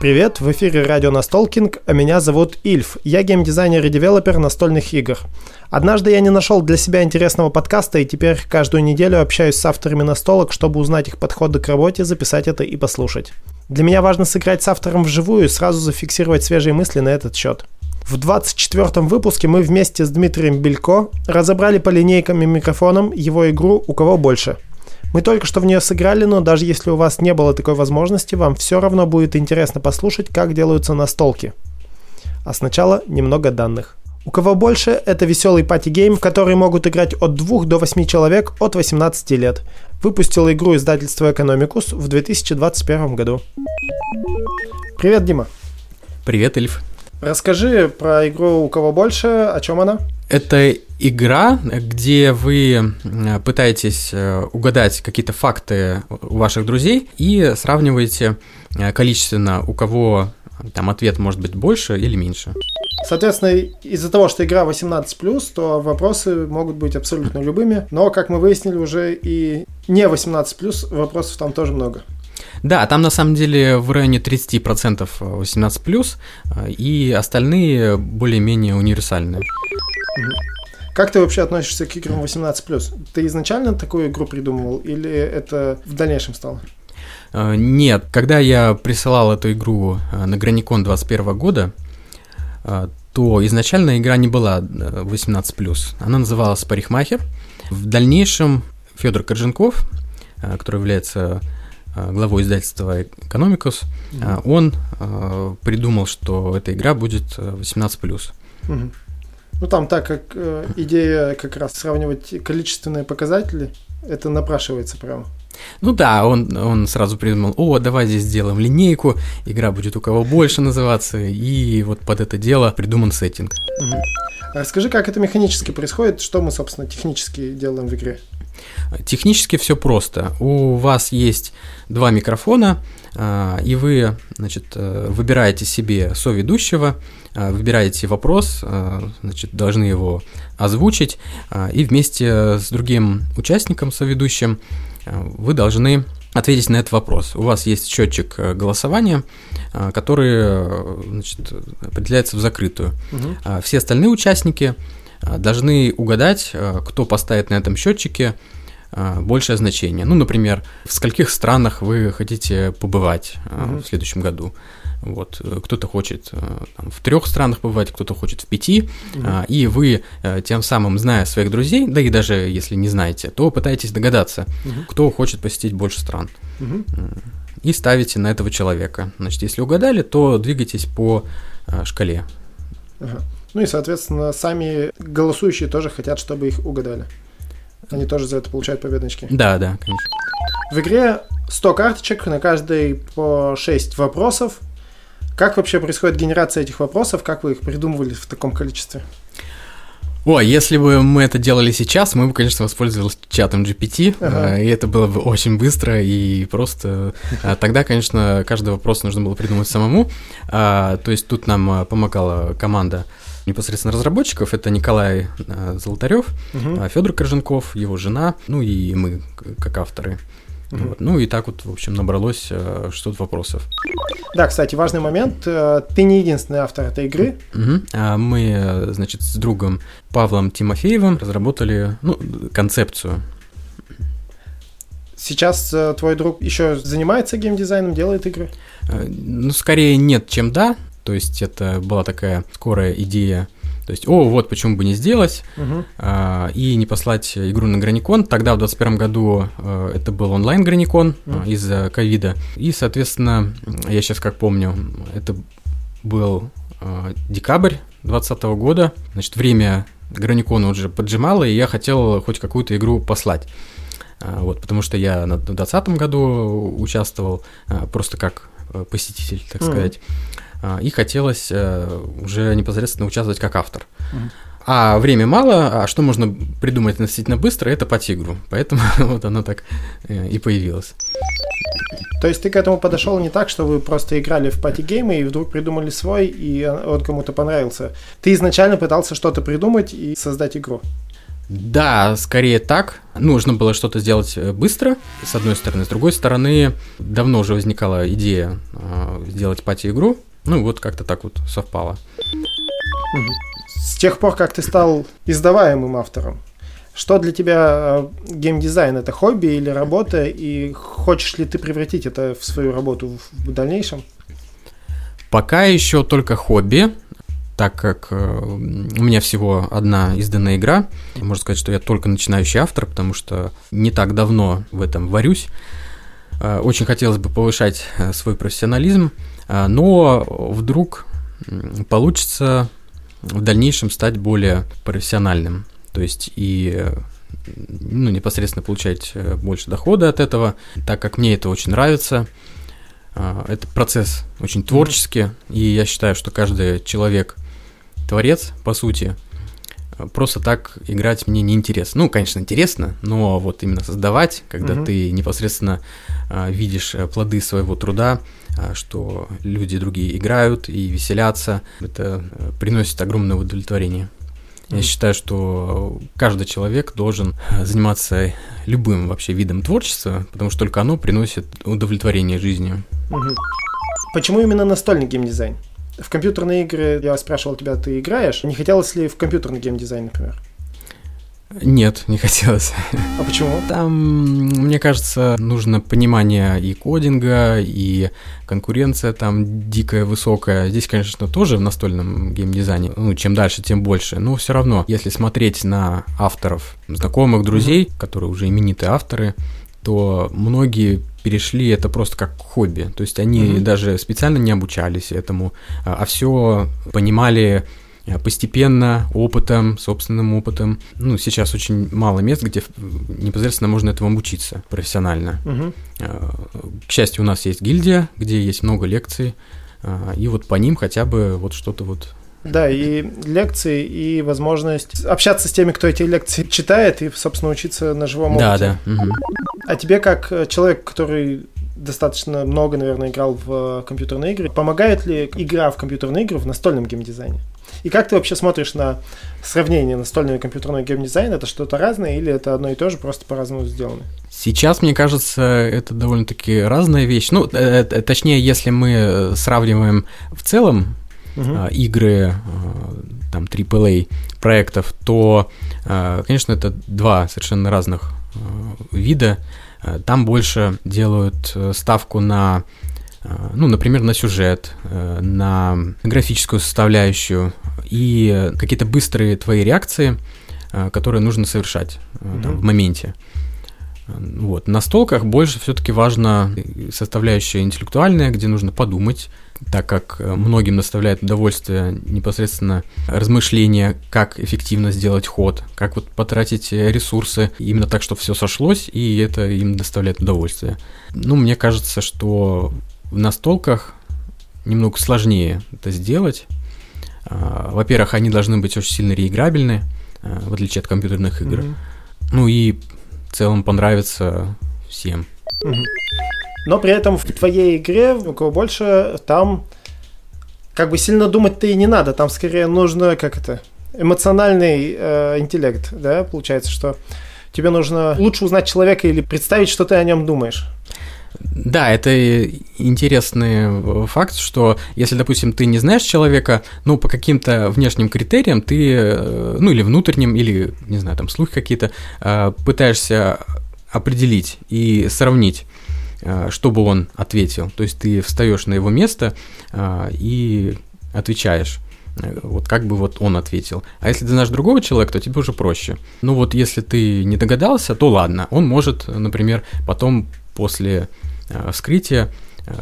Привет, в эфире радио Настолкинг, а меня зовут Ильф. Я геймдизайнер и девелопер настольных игр. Однажды я не нашел для себя интересного подкаста и теперь каждую неделю общаюсь с авторами настолок, чтобы узнать их подходы к работе, записать это и послушать. Для меня важно сыграть с автором вживую и сразу зафиксировать свежие мысли на этот счет. В 24-м выпуске мы вместе с Дмитрием Белько разобрали по линейкам и микрофонам его игру «У кого больше». Мы только что в нее сыграли, но даже если у вас не было такой возможности, вам все равно будет интересно послушать, как делаются настолки. А сначала немного данных. У кого больше, это веселый party game, в который могут играть от 2 до 8 человек от 18 лет. Выпустил игру издательство Economicus в 2021 году. Привет, Дима. Привет, Эльф. Расскажи про игру «У кого больше», о чем она? Это игра, где вы э, пытаетесь э, угадать какие-то факты у ваших друзей и сравниваете э, количественно, у кого там ответ может быть больше или меньше. Соответственно, из-за того, что игра 18+, то вопросы могут быть абсолютно любыми, но, как мы выяснили уже, и не 18+, вопросов там тоже много. Да, там на самом деле в районе 30% 18+, и остальные более-менее универсальные. Как ты вообще относишься к играм 18+. Ты изначально такую игру придумывал или это в дальнейшем стало? Э, нет, когда я присылал эту игру э, на Граникон 21 года, э, то изначально игра не была 18+. Она называлась «Парикмахер». В дальнейшем Федор Корженков, который является главой издательства «Экономикус», mm-hmm. он придумал, что эта игра будет 18+. Mm-hmm. Ну там так как э, идея как раз сравнивать количественные показатели, это напрашивается прямо. Ну да, он, он сразу придумал, о, давай здесь сделаем линейку, игра будет у кого больше называться, и вот под это дело придуман сеттинг. Угу. Расскажи, как это механически происходит, что мы, собственно, технически делаем в игре? Технически все просто. У вас есть два микрофона, а, и вы значит, э, выбираете себе соведущего, а, выбираете вопрос, а, значит, должны его озвучить, и вместе с другим участником, соведущим, вы должны ответить на этот вопрос. У вас есть счетчик э, голосования, который э, значит, определяется в закрытую. Угу. Все остальные участники должны угадать, кто поставит на этом счетчике а, большее значение. Ну, например, в скольких странах вы хотите побывать угу. в следующем году. Вот, кто-то хочет э, там, в трех странах побывать, кто-то хочет в пяти, угу. и вы э, тем самым, зная своих друзей, да и даже если не знаете, то пытаетесь догадаться, угу. кто хочет посетить больше стран. Угу. И ставите на этого человека. Значит, если угадали, то двигайтесь по шкале. Ага. Ну и, соответственно, сами голосующие тоже хотят, чтобы их угадали. Они тоже за это получают очки. Да, да, конечно. В игре 100 карточек, на каждой по 6 вопросов. Как вообще происходит генерация этих вопросов? Как вы их придумывали в таком количестве? О, если бы мы это делали сейчас, мы бы, конечно, воспользовались чатом GPT, ага. Э, и это было бы очень быстро и просто. А тогда, конечно, каждый вопрос нужно было придумать самому. А, то есть тут нам э, помогала команда непосредственно разработчиков. Это Николай Золотарев, угу. Федор Корженков, его жена, ну и мы как авторы. Вот. Ну и так вот, в общем, набралось 600 э, вопросов. Да, кстати, важный момент. Э, ты не единственный автор этой игры. Угу. Мы, значит, с другом Павлом Тимофеевым разработали ну, концепцию. Сейчас твой друг еще занимается геймдизайном, делает игры? Ну, скорее нет, чем да. То есть это была такая скорая идея то есть, о, вот почему бы не сделать, угу. а, и не послать игру на Граникон. Тогда в 2021 году а, это был онлайн Граникон угу. а, из-за ковида. И, соответственно, я сейчас как помню, это был а, декабрь 2020 года. Значит, время Граникона уже поджимало, и я хотел хоть какую-то игру послать. Вот, потому что я на 2020 году участвовал просто как э, посетитель, так mm. сказать. А, и хотелось э, уже непосредственно участвовать как автор. А время мало, а что можно придумать относительно быстро, это по тигру. Поэтому вот оно так э, и появилось. То есть ты к этому подошел не так, что вы просто играли в пати-геймы и вдруг придумали свой, и он кому-то понравился. Ты изначально пытался что-то придумать и создать игру. Да, скорее так. Нужно было что-то сделать э, быстро, с одной стороны. С другой стороны, давно уже возникала идея э, сделать пати-игру. Ну, вот как-то так вот совпало. С тех пор, как ты стал издаваемым автором, что для тебя э, геймдизайн? Это хобби или работа? И хочешь ли ты превратить это в свою работу в дальнейшем? Пока еще только хобби, так как э, у меня всего одна изданная игра. Можно сказать, что я только начинающий автор, потому что не так давно в этом варюсь. Э, очень хотелось бы повышать свой профессионализм, но вдруг получится в дальнейшем стать более профессиональным то есть и ну, непосредственно получать э, больше дохода от этого, так как мне это очень нравится. Это процесс очень творческий, и я считаю, что каждый человек творец, по сути, просто так играть мне не интересно. Ну, конечно, интересно, но вот именно создавать, когда mm ты непосредственно а, видишь э, плоды своего труда, а, что люди другие играют и веселятся, это э, приносит огромное удовлетворение. Я считаю, что каждый человек должен заниматься любым вообще видом творчества, потому что только оно приносит удовлетворение жизни. Угу. Почему именно настольный геймдизайн? В компьютерные игры я спрашивал тебя, ты играешь? Не хотелось ли в компьютерный геймдизайн, например? Нет, не хотелось. А почему? Там, мне кажется, нужно понимание и кодинга, и конкуренция там дикая, высокая. Здесь, конечно, тоже в настольном геймдизайне, ну, чем дальше, тем больше. Но все равно, если смотреть на авторов, знакомых, друзей, mm-hmm. которые уже именитые авторы, то многие перешли это просто как хобби. То есть они mm-hmm. даже специально не обучались этому, а, а все понимали Э, постепенно, опытом, собственным опытом. Ну, сейчас очень мало мест, где непосредственно можно этому обучиться профессионально. Угу. К счастью, у нас есть гильдия, где есть много лекций, и вот по ним хотя бы вот что-то вот да, и лекции, и возможность общаться с теми, кто эти лекции читает, и, собственно, учиться на живом опыте. Да, да. Угу. А тебе, как человек, который достаточно много, наверное, играл в компьютерные игры, помогает ли игра в компьютерные игры в настольном геймдизайне? И как ты вообще смотришь на сравнение настольного и компьютерного геймдизайна? Это что-то разное или это одно и то же, просто по-разному сделано? Сейчас, мне кажется, это довольно-таки разная вещь. Ну, э, э, точнее, если мы сравниваем в целом угу. игры там AAA проектов, то, конечно, это два совершенно разных вида. Там больше делают ставку на Э, ну, например, на сюжет, э, на графическую составляющую и какие-то быстрые твои реакции, э, которые нужно совершать mm-hmm. там, в моменте. Вот. На столках больше все-таки важна составляющая интеллектуальная, где нужно подумать, так как многим доставляет удовольствие непосредственно размышления, как эффективно сделать ход, как вот потратить ресурсы именно так, чтобы все сошлось, и это им доставляет удовольствие. Ну, мне кажется, что в настолках немного сложнее это сделать. А, во-первых, они должны быть очень сильно реиграбельны, а, в отличие от компьютерных игр. Mm-hmm. Ну и в целом понравится всем. Но при этом в твоей игре, у кого больше, там как бы сильно думать-то и не надо. Там скорее нужно, как это, эмоциональный э, интеллект, да, получается, что тебе нужно лучше узнать человека или представить, что ты о нем думаешь. Да, это интересный факт, что если, допустим, ты не знаешь человека, ну, по каким-то внешним критериям ты, э, ну, или внутренним, или, не знаю, там, слухи какие-то, э, пытаешься определить и сравнить э, чтобы он ответил. То есть ты встаешь на его место и отвечаешь. Вот как бы вот он ответил. А если ты знаешь другого человека, то тебе уже проще. Ну вот если ты не догадался, то ладно. Он может, например, потом после э, вскрытия э,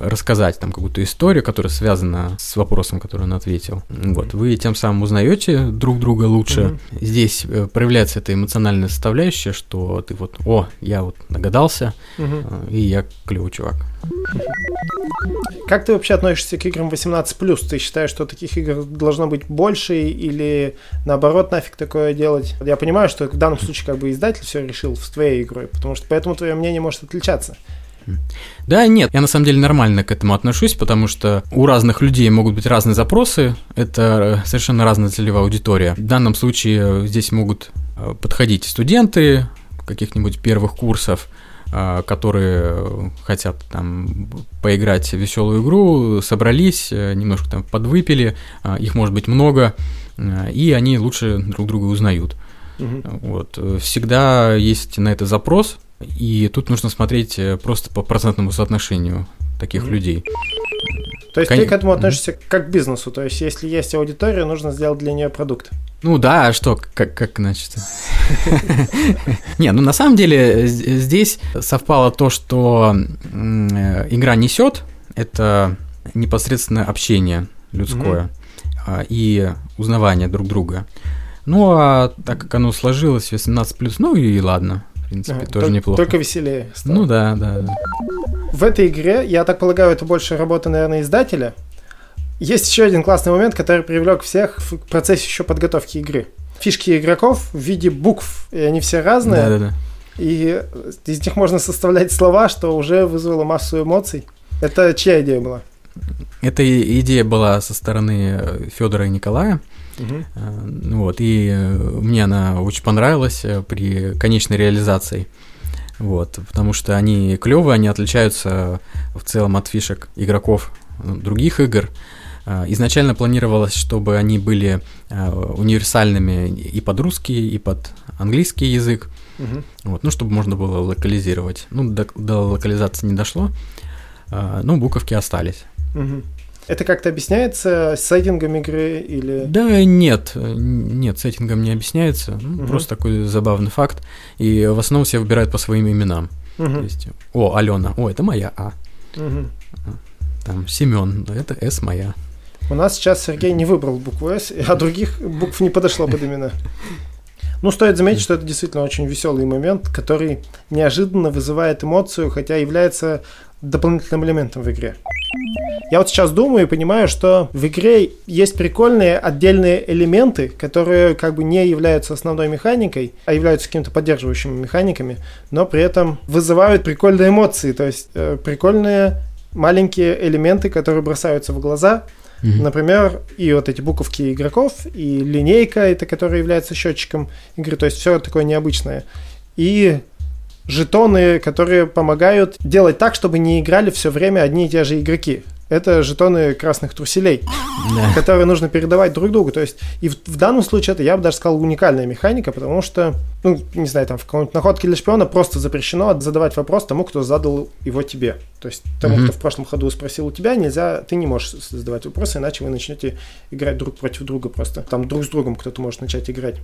рассказать там какую-то историю, которая связана с вопросом, который он ответил. Вот, вы тем самым узнаете друг друга лучше. Mm-hmm. Здесь э, проявляется эта эмоциональная составляющая, что ты вот, о, я вот догадался, mm-hmm. и я клевый чувак. Как ты вообще относишься к играм 18+. Ты считаешь, что таких игр должно быть больше или наоборот нафиг такое делать? Я понимаю, что в данном случае как бы издатель все решил с твоей игрой, потому что поэтому твое мнение может отличаться. Да, нет, я на самом деле нормально к этому отношусь, потому что у разных людей могут быть разные запросы, это совершенно разная целевая аудитория. В данном случае здесь могут э, подходить студенты, каких-нибудь первых курсов, которые хотят там поиграть в веселую игру, собрались, э, немножко там подвыпили, их может быть много, и они лучше друг друга узнают. Угу. Вот. Всегда есть на это запрос, и тут нужно смотреть э, просто по процентному соотношению таких угу. людей. То есть Кон... ты к этому относишься как к бизнесу, то есть если есть аудитория, нужно сделать для нее продукт. Ну да, а что, как, как значит? Не, ну на самом деле здесь совпало то, что игра несет, это непосредственно общение людское и узнавание друг друга. Ну а так как оно сложилось 18 плюс, ну и ладно, принципе, тоже только, неплохо. Только веселее. Стало. Ну да, да. В этой игре, я так полагаю, это больше работа, наверное, издателя, есть еще один классный момент, который привлек всех в процессе еще подготовки игры. Фишки игроков в виде букв, и они все разные. Да-да-да. И из них можно составлять слова, что уже вызвало массу эмоций. Это чья идея была? Эта идея была со стороны Федора и Николая. Угу. Вот, и э, мне она очень понравилась э, при конечной реализации. Вот, потому что они клевые, они отличаются в целом от фишек игроков других игр. Изначально планировалось, чтобы они были универсальными и под русский, и под английский язык, угу. вот, ну, чтобы можно было локализировать. Ну, до, до локализации не дошло, но буковки остались. Угу. Это как-то объясняется сеттингом игры или... Да, нет, нет, сеттингом не объясняется, угу. просто такой забавный факт. И в основном все выбирают по своим именам. Угу. То есть, о, Алена, о, это моя А. Угу. Там Семен, это С моя. У нас сейчас Сергей не выбрал букву «С», а других букв не подошло под имена. Ну, стоит заметить, что это действительно очень веселый момент, который неожиданно вызывает эмоцию, хотя является дополнительным элементом в игре. Я вот сейчас думаю и понимаю, что в игре есть прикольные отдельные элементы, которые как бы не являются основной механикой, а являются какими-то поддерживающими механиками, но при этом вызывают прикольные эмоции, то есть э, прикольные маленькие элементы, которые бросаются в глаза – Mm-hmm. Например, и вот эти буковки игроков, и линейка, это которая является счетчиком игры, то есть все такое необычное. И жетоны, которые помогают делать так, чтобы не играли все время одни и те же игроки это жетоны красных труселей, да. которые нужно передавать друг другу. То есть, и в, в данном случае это, я бы даже сказал, уникальная механика, потому что, ну, не знаю, там в каком-нибудь находке для шпиона просто запрещено задавать вопрос тому, кто задал его тебе. То есть, тому, mm-hmm. кто в прошлом ходу спросил у тебя, нельзя, ты не можешь задавать вопросы, иначе вы начнете играть друг против друга просто. Там друг с другом кто-то может начать играть.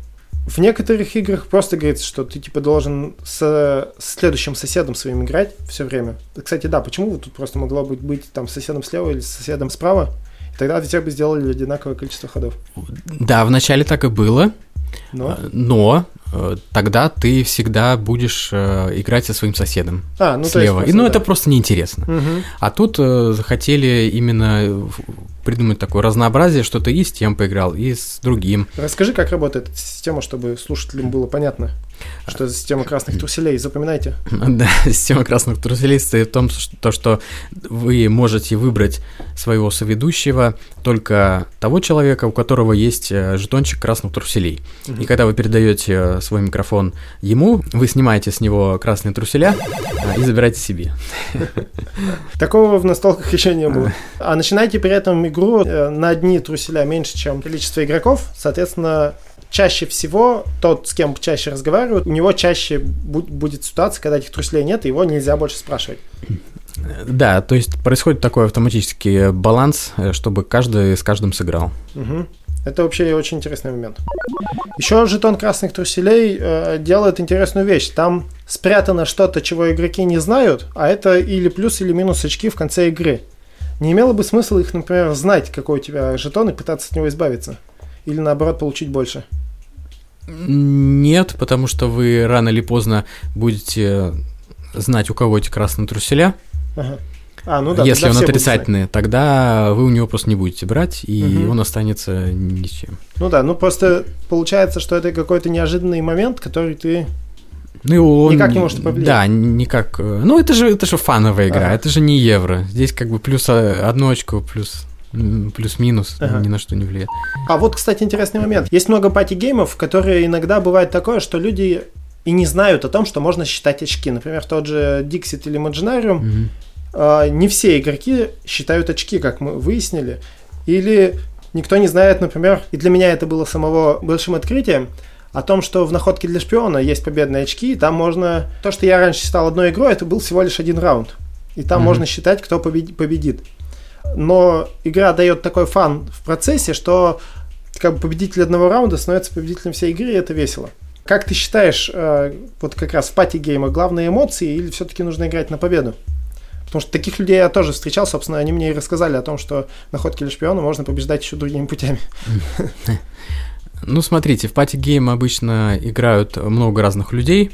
В некоторых играх просто говорится, что ты типа должен с, следующим соседом своим играть все время. Кстати, да, почему тут просто могло быть, быть там соседом слева или соседом справа? И тогда все бы сделали одинаковое количество ходов. Да, вначале так и было. Но, а, но э, тогда ты всегда будешь э, играть со своим соседом а, ну, слева. Есть, и, ну, да. это просто неинтересно. Угу. А тут э, захотели именно придумать такое разнообразие, что ты и с тем поиграл, и с другим. Расскажи, как работает эта система, чтобы слушателям было понятно. Что за система красных труселей? Запоминайте. Да, система красных труселей состоит в том, что, что вы можете выбрать своего соведущего только того человека, у которого есть э, жетончик красных труселей. Угу. И когда вы передаете э, свой микрофон ему, вы снимаете с него красные труселя э, и забираете себе. Такого в настолках еще не было. А начинайте при этом игру на одни труселя меньше, чем количество игроков. Соответственно, чаще всего тот, с кем чаще разговаривают, у него чаще будет ситуация, когда этих труселей нет, и его нельзя больше спрашивать. Да, то есть происходит такой автоматический баланс, э, чтобы каждый с каждым сыграл. Угу. Это вообще очень интересный момент. Еще жетон красных труселей э, делает интересную вещь. Там спрятано что-то, чего игроки не знают, а это или плюс, или минус очки в конце игры. Не имело бы смысла их, например, знать, какой у тебя жетон, и пытаться от него избавиться. Или наоборот получить больше. Нет, потому что вы рано или поздно будете знать, у кого эти красные труселя. Ага. А, ну да, Если он отрицательный, тогда вы у него просто не будете брать, и угу. он останется ничем. Ну да, ну просто получается, что это какой-то неожиданный момент, который ты ну, он, никак не может повлиять. Да, никак. Ну, это же, это же фановая игра, ага. это же не евро. Здесь как бы плюс одну очку, плюс плюс-минус, ага. ни на что не влияет. А вот, кстати, интересный момент. Есть много пати-геймов, которые иногда бывает такое, что люди и не знают о том, что можно считать очки. Например, тот же Dixit или Imaginarium, э, не все игроки считают очки, как мы выяснили. Или никто не знает, например, и для меня это было самого большим открытием, о том, что в находке для шпиона есть победные очки, и там можно... То, что я раньше считал одной игрой, это был всего лишь один раунд. И там Мгм. можно считать, кто побед- победит. Но игра дает такой fun в процессе, что как бы победитель одного раунда становится победителем всей игры, и это весело. Как ты считаешь, э, вот как раз в пати-геймах главные эмоции или все-таки нужно играть на победу? Потому что таких людей я тоже встречал, собственно, они мне и рассказали о том, что находке для шпиона можно побеждать еще другими путями. Ну, смотрите, в party game обычно играют много разных людей.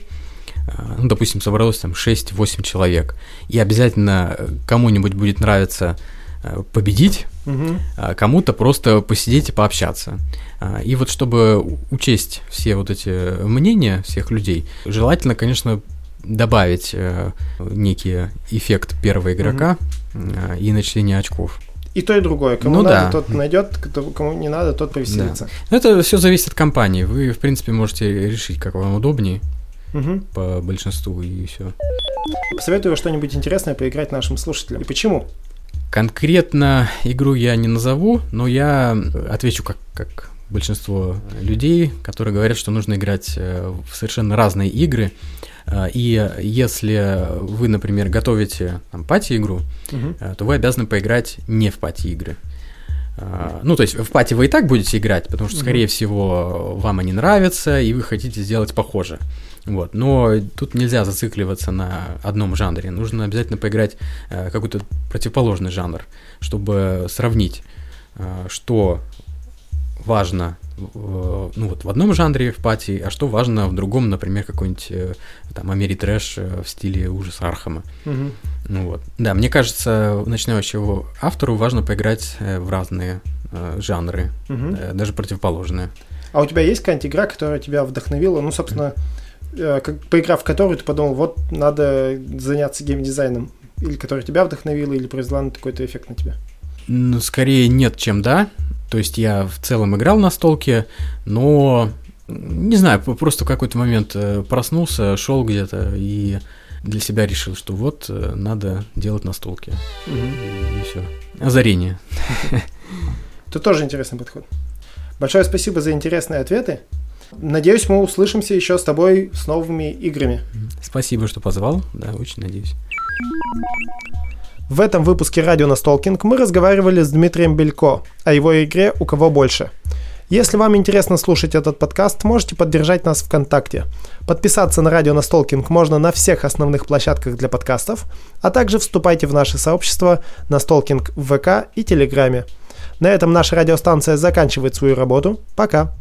А, Ну, допустим, собралось там 6-8 человек. И обязательно э, кому-нибудь будет нравиться э, победить, Мгм. а кому-то просто посидеть и пообщаться. А, И вот чтобы учесть все вот эти мнения всех людей, желательно, конечно, добавить э, некий эффект первого игрока э, и начисление очков. И то, и другое. Кому Ну надо, да. тот найдет, кому не надо, тот повеселится. Но это все зависит от компании. Вы, в принципе, можете решить, как вам удобнее Мгм. по большинству и все. Посоветую что-нибудь интересное поиграть нашим слушателям. И почему? Конкретно игру я не назову, но я отвечу как, как большинство людей, которые говорят, что нужно играть э, в совершенно разные игры. Э, И если вы, например, готовите там, пати-игру, э, то вы обязаны поиграть не в пати-игры. Ну, то есть в пати вы и так будете играть, потому что, скорее всего, вам они нравятся, и вы хотите сделать похоже. Вот. Но тут нельзя зацикливаться на одном жанре. Нужно обязательно поиграть э, какой-то противоположный жанр, чтобы сравнить, э, что важно в- ну, вот в одном жанре в party, а что важно в другом, например, какой-нибудь э, там Ameritrash э, в стиле Ужас Аркхэма. Мгм. Ну вот. Да, мне кажется, начинающему автору важно поиграть э, в разные э, жанры, э, даже противоположные. А у тебя есть какая-нибудь игра, которая тебя вдохновила? Ну, собственно, э, как, поиграв в которую ты подумал, вот надо заняться геймдизайном. Или которая тебя вдохновила, или произвела на какой-то эффект на тебя. Ну, скорее нет, чем да. То есть я в целом играл на столке, но не знаю, просто в какой-то момент э, проснулся, шел где-то и для себя решил, что вот э, надо делать на столке. Мгм. И, все. Озарение. Это тоже интересный подход. Большое спасибо за интересные ответы. Надеюсь, мы услышимся еще с тобой с новыми играми. Спасибо, что позвал. Да, очень надеюсь. В этом выпуске радио Настолкинг мы разговаривали с Дмитрием Белько о его игре «У кого больше». Если вам интересно слушать этот подкаст, можете поддержать нас ВКонтакте. Подписаться на радио Настолкинг можно на всех основных площадках для подкастов, а также вступайте в наше сообщество Настолкинг в ВК и Телеграме. На этом наша радиостанция заканчивает свою работу. Пока!